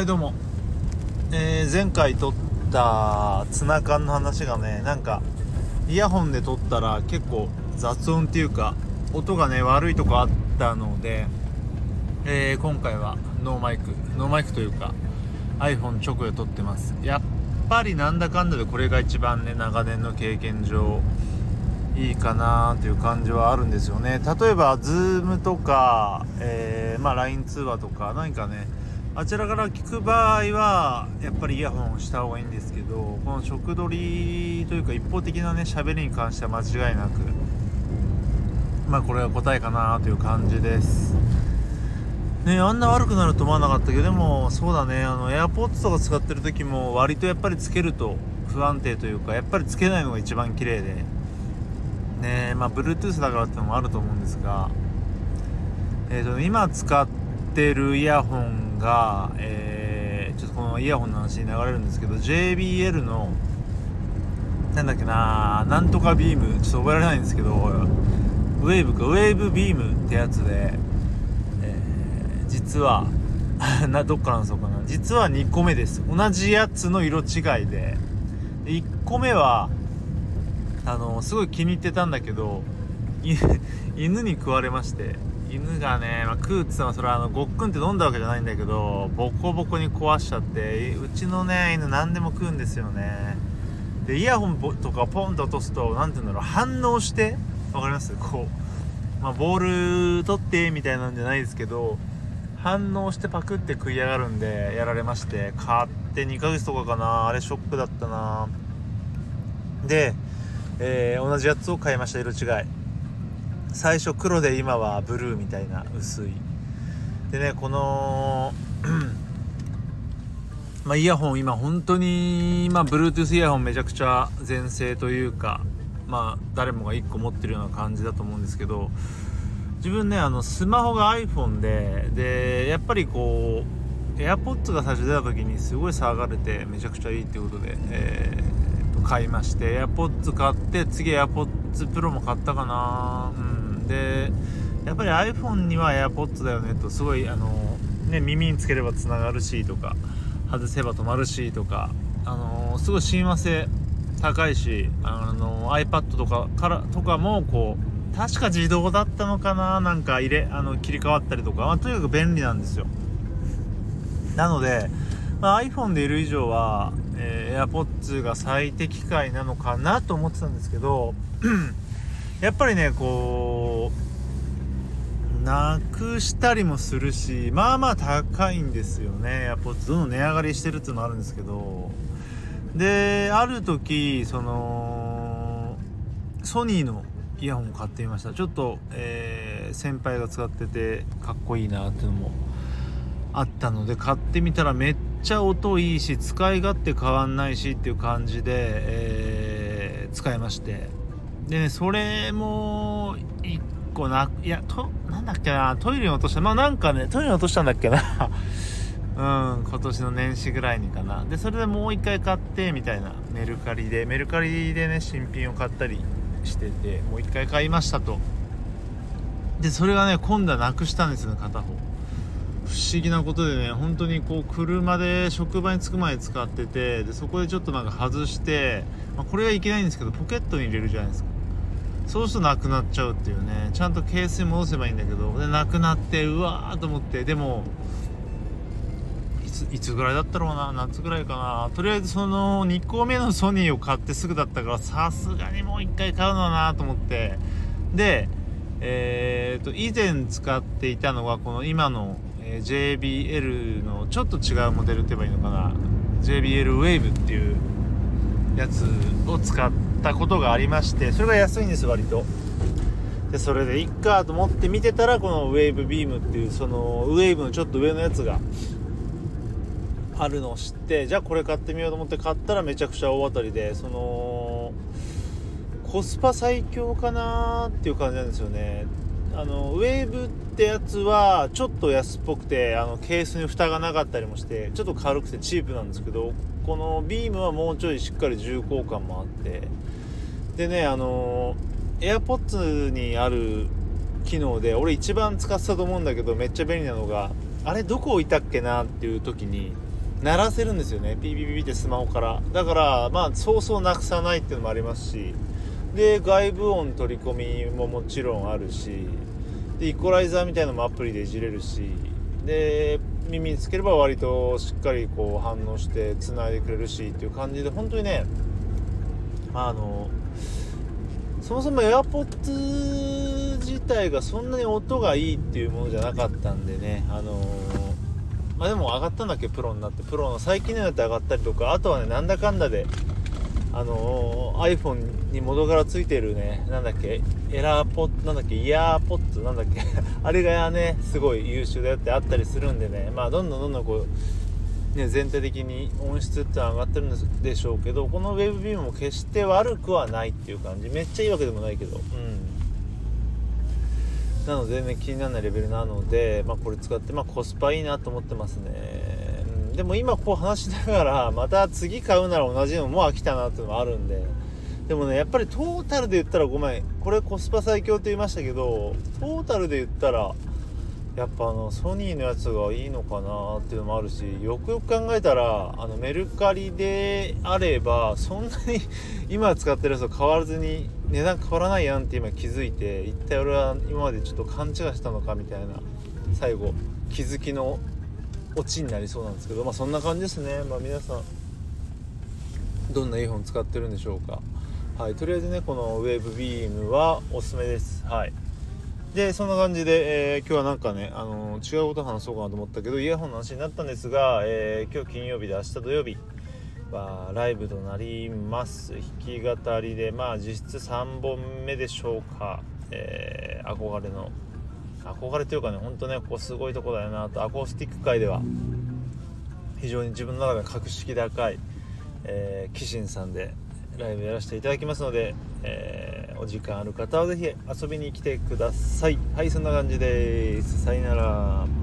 はいどうも、えー、前回撮ったツナ缶の話がねなんかイヤホンで撮ったら結構雑音っていうか音がね悪いとこあったので、えー、今回はノーマイクノーマイクというか iPhone 直で撮ってます。やっぱりなんだかんだでこれが一番ね長年の経験上いいかなという感じはあるんですよね。例えば Zoom とか、えー、まあ、LINE 通話とか何かねあちらから聞く場合はやっぱりイヤホンをした方がいいんですけどこの食取りというか一方的なね喋りに関しては間違いなくまあこれが答えかなという感じです。ねあんな悪くなると思わなかったけどでもそうだね。あの AirPods とか使ってる時も割とやっぱりつけると不安定というかやっぱりつけないのが一番綺麗で。ねまあ Bluetooth だからってのもあると思うんですがえーと、今使ってるイヤホンが、えー、ちょっとこのイヤホンの話に流れるんですけど JBL のなんだっけななんとかビームちょっと覚えられないんですけどウェーブかウェーブビームってやつで、えー、実は どっからのそうかな。実は2個目です。同じやつの色違いで。1個目はあのすごい気に入ってたんだけど 犬に食われまして。犬がね、まあ、食うって言ったらそれはあのごっくんって飲んだわけじゃないんだけどボコボコに壊しちゃってうちのね犬何でも食うんですよね。でイヤホンとかポンと落とすと何て言うんだろう反応して分かります？こう、まあ、ボール取ってみたいなんじゃないですけど反応してパクって食いやがるんでやられまして買って2ヶ月とかかなあれショックだったな。で、えー、同じやつを買いました色違い。最初黒で今はブルーみたいな薄い。でねこの まあ、イヤホン今本当にまあ Bluetooth イヤホンめちゃくちゃ全盛というかまあ誰もが1個持ってるような感じだと思うんですけど自分ねあのスマホが iPhone ででやっぱりこう AirPods が最初出た時にすごい騒がれてめちゃくちゃいいってことで、えー、買いまして AirPods 買って次 AirPods Pro も買ったかな。うん。でやっぱり iPhone には AirPods だよねとすごいあの、ね、耳につければつながるしとか外せば止まるしとか、あのすごい親和性高いし、あの iPad とかからとかもこう確か自動だったのかななんか入れあの切り替わったりとか、まあ、とにかく便利なんですよ。なので、まあ、iPhone でいる以上は、えー、AirPods が最適解なのかなと思ってたんですけど やっぱりねこうなくしたりもするしまあまあ高いんですよね。やっぱどんどん値上がりしてるっていうのもあるんですけど。である時そのソニーのイヤホンを買ってみました。ちょっと、えー、先輩が使っててかっこいいなっていうのもあったので買ってみたらめっちゃ音いいし使い勝手変わんないしっていう感じで、えー、使いまして。でねそれも1個ないやとなんだっけなトイレに落としたまあなんかねトイレに落としたんだっけな。うん今年の年始ぐらいにかな。でそれでもう一回買ってみたいな。メルカリでメルカリでね新品を買ったりしててもう一回買いましたと。でそれがね今度はなくしたんですね片方。不思議なことでね本当にこう車で職場に着く前使っててでそこでちょっとなんか外して、まあ、これはいけないんですけどポケットに入れるじゃないですか。そうするとなくなっちゃうっていうね。ちゃんとケースに戻せばいいんだけど。でなくなってうわーと思って。でもいつぐらいだったろうな。夏ぐらいかな。とりあえずその2個目のソニーを買ってすぐだったからさすがにもう1回買うのだなと思って。でえーと、以前使っていたのはこの今の、え、JBL のちょっと違うモデルって言えばいいのかな。JBL Wave っていうやつを使ってたことがありましてそれが安いんです割と。でそれでいっかと思って見てたらこのウェーブビームっていうそのウェーブのちょっと上のやつがあるのを知ってじゃあこれ買ってみようと思って買ったらめちゃくちゃ大当たりでそのコスパ最強かなっていう感じなんですよね。あのウェーブってやつはちょっと安っぽくてあのケースに蓋がなかったりもしてちょっと軽くてチープなんですけどこのビームはもうちょいしっかり重厚感もあってでねあの AirPods にある機能で俺一番使ってたと思うんだけどめっちゃ便利なのがあれどこ置いたっけなっていう時に鳴らせるんですよね。ピーピーピーってスマホから。だからまあそうそうなくさないっていうのもありますしで外部音取り込みももちろんあるしでイコライザーみたいなのもアプリでいじれるしで耳につければ割としっかりこう反応してつないでくれるしっていう感じで本当にねあのそもそも AirPods 自体がそんなに音がいいっていうものじゃなかったんでねあのまあでも上がったんだっけ？プロになって。プロの最近のやつ上がったりとかあとはねなんだかんだであの、iPhone に元からついてるねなんだっけエラーポッなんだっけイヤーポッツなんだっけ あれがねすごい優秀だよってあったりするんでねまあどんどんどんどんこうね全体的に音質って上がってるんでしょうけどこの Web ビームも決して悪くはないっていう感じ。めっちゃいいわけでもないけど。うん。なのでね気にならないレベルなので、まあ、これ使って、まあ、コスパいいなと思ってますね。でも今こう話しながらまた次買うなら同じのもう飽きたなっていうのもあるんで。でもねやっぱりトータルで言ったらごめんこれコスパ最強って言いましたけどトータルで言ったらやっぱあのソニーのやつがいいのかなっていうのもあるしよくよく考えたらあのメルカリであればそんなに 今使ってるやつと変わらずに値段変わらないやんって今気づいて一体俺は今までちょっと勘違いしたのかみたいな最後気づきのオチになりそうなんですけどまあそんな感じですね。まあ皆さんどんなイヤホン使ってるんでしょうか。はい。とりあえずねこのウェーブビームはおすすめです。はい。でそんな感じで、えー、今日はなんかね、あのー、違うこと話そうかなと思ったけどイヤホンの話になったんですが、えー、今日金曜日で明日土曜日はライブとなります。弾き語りでまあ実質3本目でしょうか、え憧れの。憧れというかねほんとねここすごいとこだよなと。アコースティック界では非常に自分の中で格式高い、えー、キシンさんでライブやらせていただきますので、えー、お時間ある方は是非遊びに来てください。はいそんな感じです。さよなら。